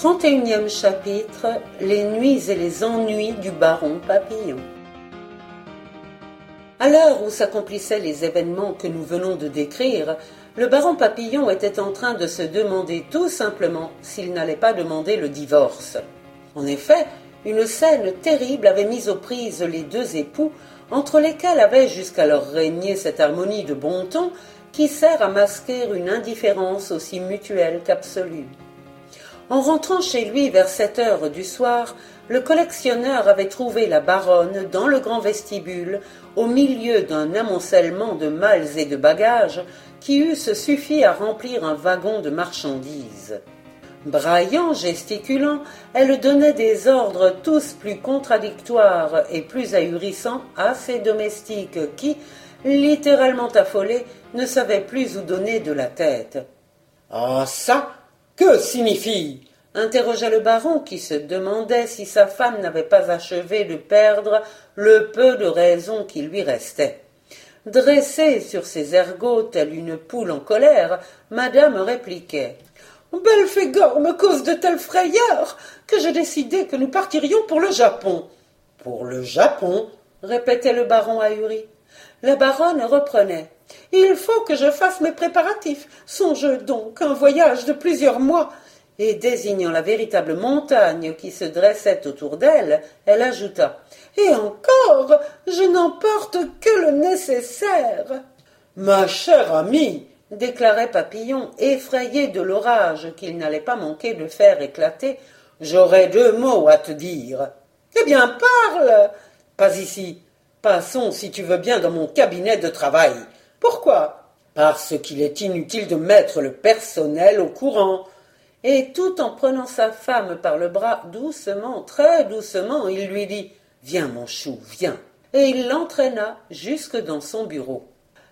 31e chapitre Les nuits et les ennuis du baron Papillon. À l'heure où s'accomplissaient les événements que nous venons de décrire, le baron Papillon était en train de se demander tout simplement s'il n'allait pas demander le divorce. En effet, une scène terrible avait mis aux prises les deux époux, entre lesquels avait jusqu'alors régné cette harmonie de bon ton qui sert à masquer une indifférence aussi mutuelle qu'absolue. En rentrant chez lui vers sept heures du soir, le collectionneur avait trouvé la baronne dans le grand vestibule, au milieu d'un amoncellement de malles et de bagages qui eussent suffi à remplir un wagon de marchandises. Braillant, gesticulant, elle donnait des ordres tous plus contradictoires et plus ahurissants à ses domestiques qui, littéralement affolés, ne savaient plus où donner de la tête. Ah ça que signifie? interrogea le baron qui se demandait si sa femme n'avait pas achevé de perdre le peu de raison qui lui restait. Dressée sur ses ergots telle une poule en colère, madame répliquait. Belphégor me cause de telles frayeurs que j'ai décidé que nous partirions pour le Japon. Pour le Japon? Répétait le baron ahuri. La baronne reprenait. Il faut que je fasse mes préparatifs. Songe donc un voyage de plusieurs mois. Et désignant la véritable montagne qui se dressait autour d'elle, elle ajouta. Et encore, je n'emporte que le nécessaire. Ma chère amie, déclarait Papillon, effrayé de l'orage qu'il n'allait pas manquer de faire éclater, j'aurais deux mots à te dire. Eh bien, parle. Pas ici. Passons, si tu veux bien, dans mon cabinet de travail. Pourquoi? Parce qu'il est inutile de mettre le personnel au courant. Et tout en prenant sa femme par le bras doucement, très doucement, il lui dit Viens, mon chou, viens. Et il l'entraîna jusque dans son bureau.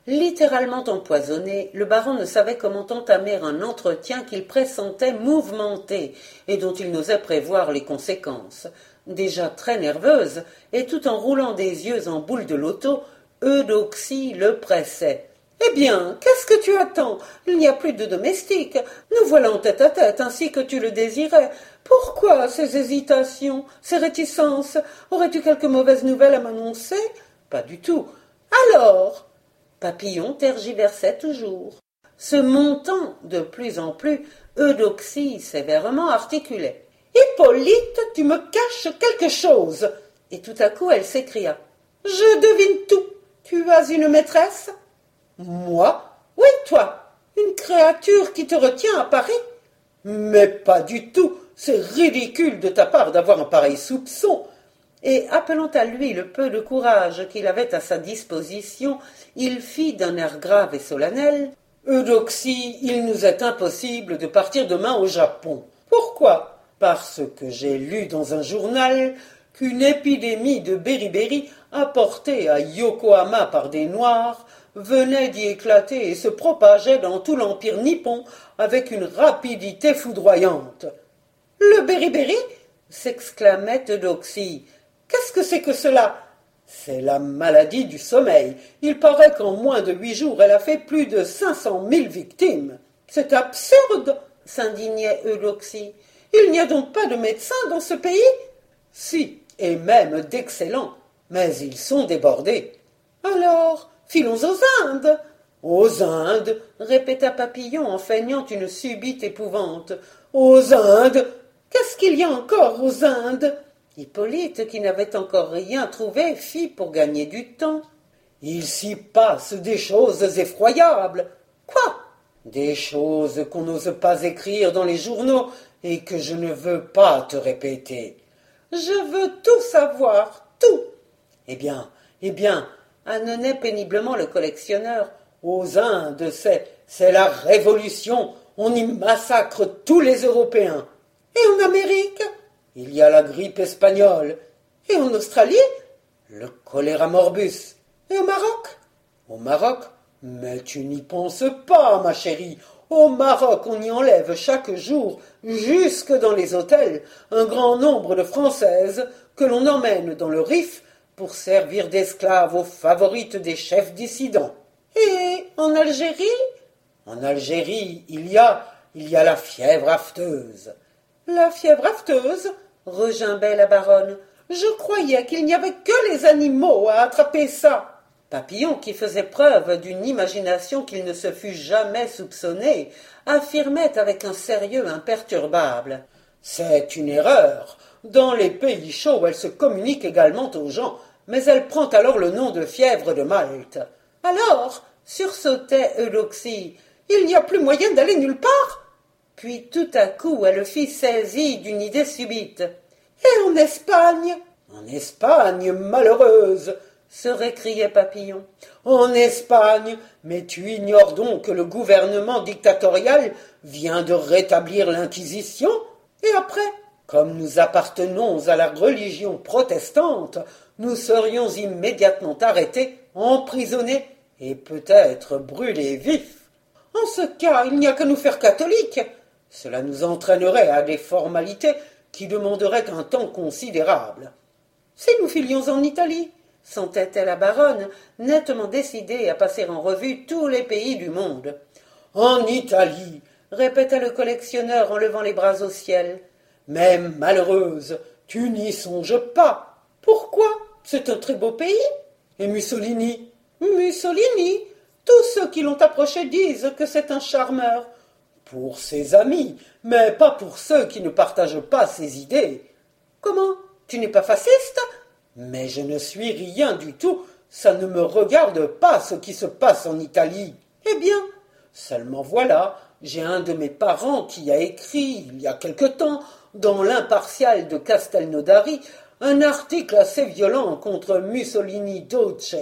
Littéralement empoisonné, le baron ne savait comment entamer un entretien qu'il pressentait mouvementé et dont il n'osait prévoir les conséquences. Déjà très nerveuse, et tout en roulant des yeux en boule de loto, Eudoxie le pressait. Eh bien, qu'est-ce que tu attends? Il n'y a plus de domestique. Nous voilà en tête à tête, ainsi que tu le désirais. Pourquoi ces hésitations, ces réticences? Aurais-tu quelque mauvaise nouvelle à m'annoncer? Pas du tout. Alors Papillon tergiversait toujours. Se montant de plus en plus, Eudoxie sévèrement articulait. Hippolyte, tu me caches quelque chose. Et tout à coup elle s'écria. Je devine tout. Tu as une maîtresse Moi? Oui, toi. Une créature qui te retient à Paris Mais pas du tout. C'est ridicule de ta part d'avoir un pareil soupçon. Et appelant à lui le peu de courage qu'il avait à sa disposition, il fit d'un air grave et solennel. Eudoxie, il nous est impossible de partir demain au Japon. Pourquoi? Parce que j'ai lu dans un journal qu'une épidémie de beriberi apportée à Yokohama par des Noirs venait d'y éclater et se propageait dans tout l'empire nippon avec une rapidité foudroyante. Le beriberi s'exclamait Eudoxie. Qu'est-ce que c'est que cela? C'est la maladie du sommeil. Il paraît qu'en moins de huit jours, elle a fait plus de cinq cent mille victimes. C'est absurde s'indignait Eudoxie. Il n'y a donc pas de médecins dans ce pays? Si, et même d'excellents, mais ils sont débordés. Alors, filons aux Indes. Aux Indes répéta Papillon en feignant une subite épouvante. Aux Indes Qu'est-ce qu'il y a encore aux Indes? Hippolyte, qui n'avait encore rien trouvé, fit pour gagner du temps. Il s'y passe des choses effroyables. Quoi? Des choses qu'on n'ose pas écrire dans les journaux et que je ne veux pas te répéter. Je veux tout savoir, tout. Eh bien, eh bien, annonnait péniblement le collectionneur. Aux Indes, c'est, c'est la révolution. On y massacre tous les Européens. Et en Amérique? Il y a la grippe espagnole. Et en Australie Le choléra morbus. Et au Maroc? Au Maroc? Mais tu n'y penses pas, ma chérie. Au Maroc, on y enlève chaque jour, jusque dans les hôtels, un grand nombre de Françaises que l'on emmène dans le Rif pour servir d'esclaves aux favorites des chefs dissidents. Et en Algérie? En Algérie, il y a, il y a la fièvre afteuse. La fièvre afteuse regimbait la baronne. Je croyais qu'il n'y avait que les animaux à attraper ça. Papillon, qui faisait preuve d'une imagination qu'il ne se fût jamais soupçonné, affirmait avec un sérieux imperturbable. C'est une erreur. Dans les pays chauds, elle se communique également aux gens, mais elle prend alors le nom de fièvre de Malte. Alors, sursautait Eudoxie, il n'y a plus moyen d'aller nulle part? Puis tout à coup elle fit saisie d'une idée subite. Et en Espagne En Espagne, malheureuse se récriait Papillon. En Espagne Mais tu ignores donc que le gouvernement dictatorial vient de rétablir l'Inquisition Et après Comme nous appartenons à la religion protestante, nous serions immédiatement arrêtés, emprisonnés et peut-être brûlés vifs. En ce cas, il n'y a qu'à nous faire catholiques. Cela nous entraînerait à des formalités qui demanderaient un temps considérable. Si nous filions en Italie, sentait la baronne, nettement décidée à passer en revue tous les pays du monde. En Italie, répéta le collectionneur en levant les bras au ciel. Mais malheureuse, tu n'y songes pas. Pourquoi C'est un très beau pays? Et Mussolini? Mussolini? Tous ceux qui l'ont approché disent que c'est un charmeur pour ses amis, mais pas pour ceux qui ne partagent pas ses idées. Comment Tu n'es pas fasciste? Mais je ne suis rien du tout. Ça ne me regarde pas ce qui se passe en Italie. Eh bien Seulement voilà, j'ai un de mes parents qui a écrit, il y a quelque temps, dans l'impartial de Castelnaudari, un article assez violent contre Mussolini Doce,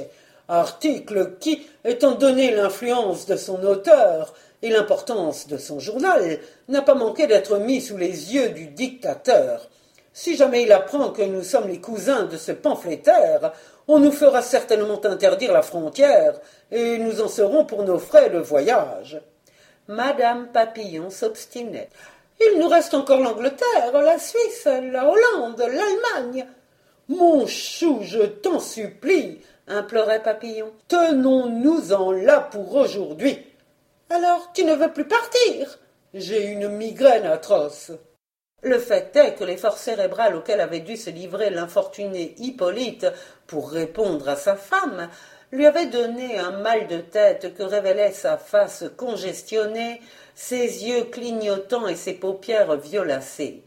article qui, étant donné l'influence de son auteur, et l'importance de son journal n'a pas manqué d'être mis sous les yeux du dictateur. Si jamais il apprend que nous sommes les cousins de ce pamphlétaire, on nous fera certainement interdire la frontière, et nous en serons pour nos frais de voyage. Madame Papillon s'obstinait. Il nous reste encore l'Angleterre, la Suisse, la Hollande, l'Allemagne. Mon chou, je t'en supplie, implorait Papillon. Tenons-nous-en là pour aujourd'hui. Alors tu ne veux plus partir? J'ai une migraine atroce. Le fait est que l'effort cérébral auquel avait dû se livrer l'infortuné Hippolyte pour répondre à sa femme lui avait donné un mal de tête que révélait sa face congestionnée, ses yeux clignotants et ses paupières violacées.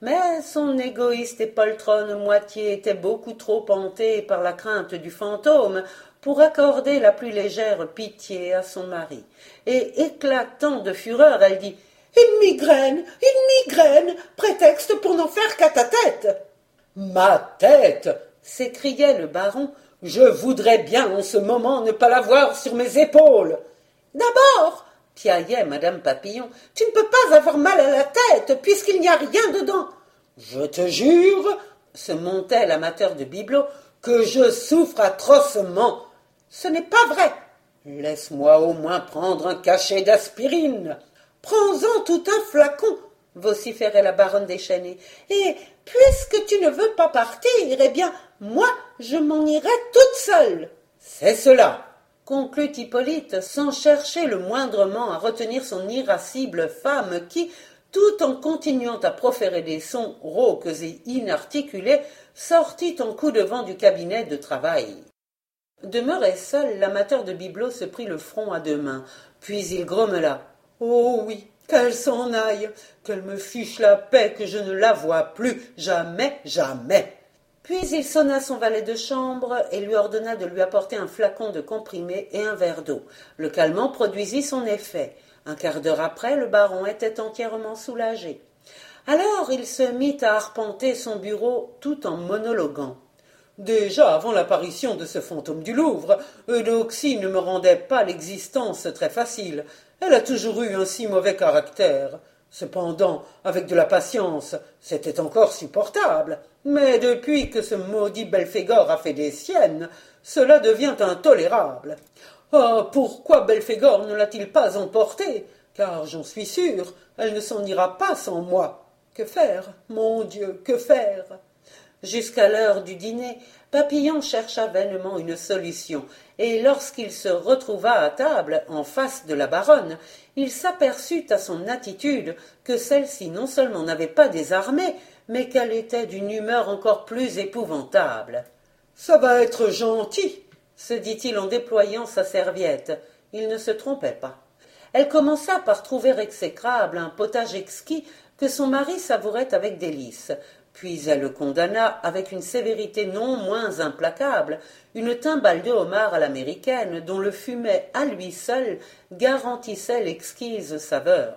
Mais son égoïste et poltronne moitié était beaucoup trop hantée par la crainte du fantôme pour accorder la plus légère pitié à son mari. Et éclatant de fureur, elle dit Une migraine, une migraine, prétexte pour n'en faire qu'à ta tête. Ma tête s'écriait le baron. Je voudrais bien en ce moment ne pas l'avoir sur mes épaules. D'abord, piaillait madame Papillon, tu ne peux pas avoir mal à la tête puisqu'il n'y a rien dedans. Je te jure, se montait l'amateur de bibelots, que je souffre atrocement. Ce n'est pas vrai. Laisse-moi au moins prendre un cachet d'aspirine. Prends-en tout un flacon, vociférait la baronne déchaînée. Et puisque tu ne veux pas partir, eh bien, moi, je m'en irai toute seule. C'est cela, conclut Hippolyte, sans chercher le moindrement à retenir son irascible femme qui, tout en continuant à proférer des sons rauques et inarticulés, sortit en coup de vent du cabinet de travail. Demeuré seul, l'amateur de bibelots se prit le front à deux mains, puis il grommela. Oh oui, qu'elle s'en aille, qu'elle me fiche la paix, que je ne la vois plus, jamais, jamais. Puis il sonna son valet de chambre et lui ordonna de lui apporter un flacon de comprimé et un verre d'eau. Le calmant produisit son effet. Un quart d'heure après, le baron était entièrement soulagé. Alors il se mit à arpenter son bureau tout en monologuant. Déjà, avant l'apparition de ce fantôme du Louvre, Eudoxie ne me rendait pas l'existence très facile. Elle a toujours eu un si mauvais caractère. Cependant, avec de la patience, c'était encore supportable. Mais depuis que ce maudit Belphégor a fait des siennes, cela devient intolérable. Ah, pourquoi Belphégor ne l'a-t-il pas emportée? Car j'en suis sûr, elle ne s'en ira pas sans moi. Que faire Mon Dieu, que faire? Jusqu'à l'heure du dîner, Papillon chercha vainement une solution, et lorsqu'il se retrouva à table, en face de la baronne, il s'aperçut à son attitude que celle-ci non seulement n'avait pas désarmé, mais qu'elle était d'une humeur encore plus épouvantable. Ça va être gentil, se dit-il en déployant sa serviette. Il ne se trompait pas. Elle commença par trouver exécrable un potage exquis que son mari savourait avec délice, puis elle le condamna avec une sévérité non moins implacable, une timbale de homard à l'américaine dont le fumet à lui seul garantissait l'exquise saveur.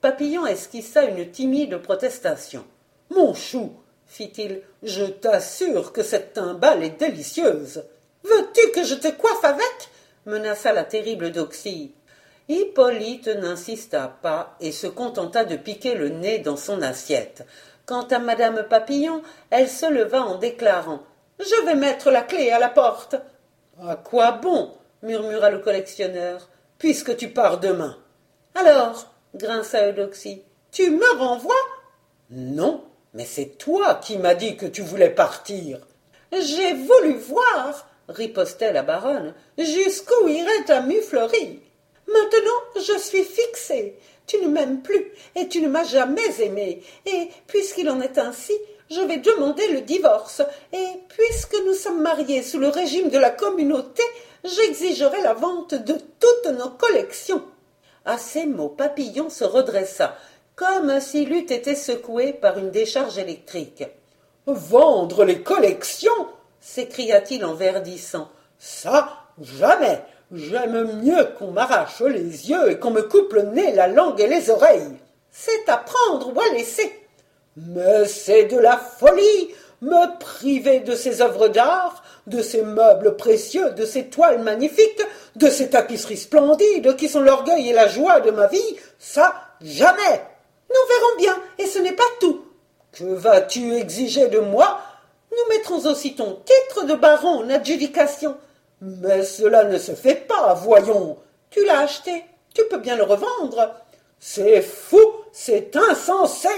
Papillon esquissa une timide protestation. Mon chou, fit-il, je t'assure que cette timbale est délicieuse. Veux-tu que je te coiffe avec? menaça la terrible Doxy. Hippolyte n'insista pas et se contenta de piquer le nez dans son assiette. Quant à madame Papillon, elle se leva en déclarant Je vais mettre la clé à la porte. À quoi bon? murmura le collectionneur, puisque tu pars demain. Alors, grinça Eudoxie, tu me renvoies? Non, mais c'est toi qui m'as dit que tu voulais partir. J'ai voulu voir, ripostait la baronne, jusqu'où irait ta muflerie. Maintenant, je suis fixée. Tu ne m'aimes plus, et tu ne m'as jamais aimé. Et puisqu'il en est ainsi, je vais demander le divorce. Et puisque nous sommes mariés sous le régime de la communauté, j'exigerai la vente de toutes nos collections. À ces mots, Papillon se redressa, comme s'il eût été secoué par une décharge électrique. Vendre les collections s'écria-t-il en verdissant. Ça, jamais. J'aime mieux qu'on m'arrache les yeux et qu'on me coupe le nez, la langue et les oreilles. C'est à prendre ou à laisser. Mais c'est de la folie me priver de ces œuvres d'art, de ces meubles précieux, de ces toiles magnifiques, de ces tapisseries splendides qui sont l'orgueil et la joie de ma vie, ça jamais. Nous verrons bien, et ce n'est pas tout. Que vas-tu exiger de moi? Nous mettrons aussi ton titre de baron en adjudication. Mais cela ne se fait pas, voyons. Tu l'as acheté, tu peux bien le revendre. C'est fou, c'est insensé,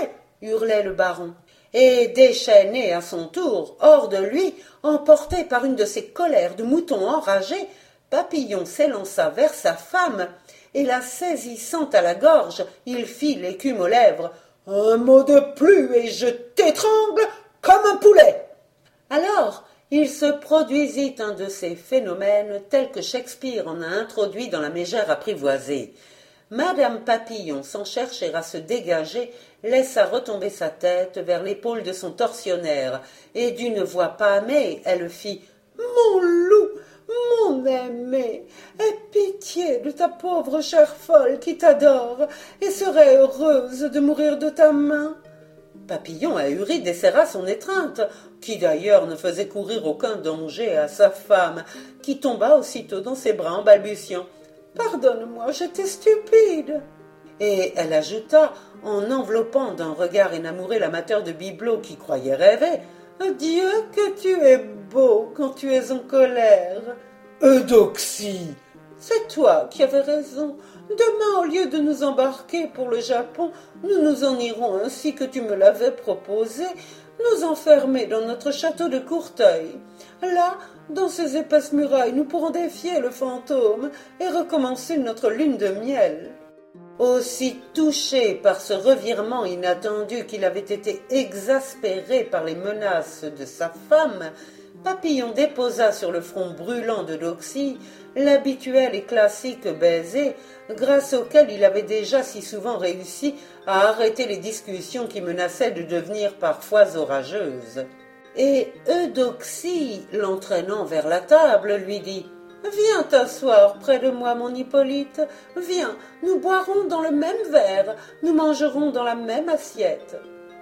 hurlait le baron. Et déchaîné à son tour, hors de lui, emporté par une de ces colères de mouton enragé, Papillon s'élança vers sa femme, et la saisissant à la gorge, il fit l'écume aux lèvres. Un mot de plus et je t'étrangle comme un poulet. Alors, il se produisit un de ces phénomènes tels que Shakespeare en a introduit dans la mégère apprivoisée. Madame Papillon, sans chercher à se dégager, laissa retomber sa tête vers l'épaule de son tortionnaire, et d'une voix pâmée, elle fit Mon loup, mon aimé, aie pitié de ta pauvre chère folle qui t'adore et serait heureuse de mourir de ta main. Papillon ahuri desserra son étreinte, qui d'ailleurs ne faisait courir aucun danger à sa femme, qui tomba aussitôt dans ses bras en balbutiant. Pardonne-moi, j'étais stupide. Et elle ajouta, en enveloppant d'un regard énamouré l'amateur de bibelots qui croyait rêver. Dieu que tu es beau quand tu es en colère. Eudoxie. C'est toi qui avais raison. Demain, au lieu de nous embarquer pour le Japon, nous nous en irons ainsi que tu me l'avais proposé, nous enfermer dans notre château de Courteuil. Là, dans ces épaisses murailles, nous pourrons défier le fantôme et recommencer notre lune de miel. Aussi touché par ce revirement inattendu qu'il avait été exaspéré par les menaces de sa femme, Papillon déposa sur le front brûlant de l'habituel et classique baiser grâce auquel il avait déjà si souvent réussi à arrêter les discussions qui menaçaient de devenir parfois orageuses. Et Eudoxie, l'entraînant vers la table, lui dit Viens t'asseoir près de moi, mon Hippolyte. Viens, nous boirons dans le même verre, nous mangerons dans la même assiette.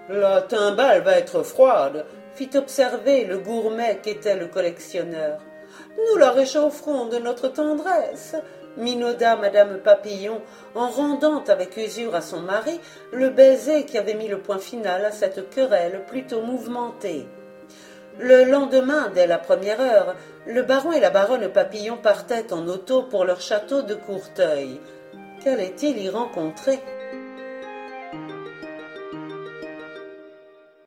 La timbale va être froide, fit observer le gourmet qu'était le collectionneur. Nous la réchaufferons de notre tendresse, minauda Madame Papillon en rendant avec usure à son mari le baiser qui avait mis le point final à cette querelle plutôt mouvementée. Le lendemain, dès la première heure, le baron et la baronne Papillon partaient en auto pour leur château de Courteuil. Qu'allait-il y rencontrer?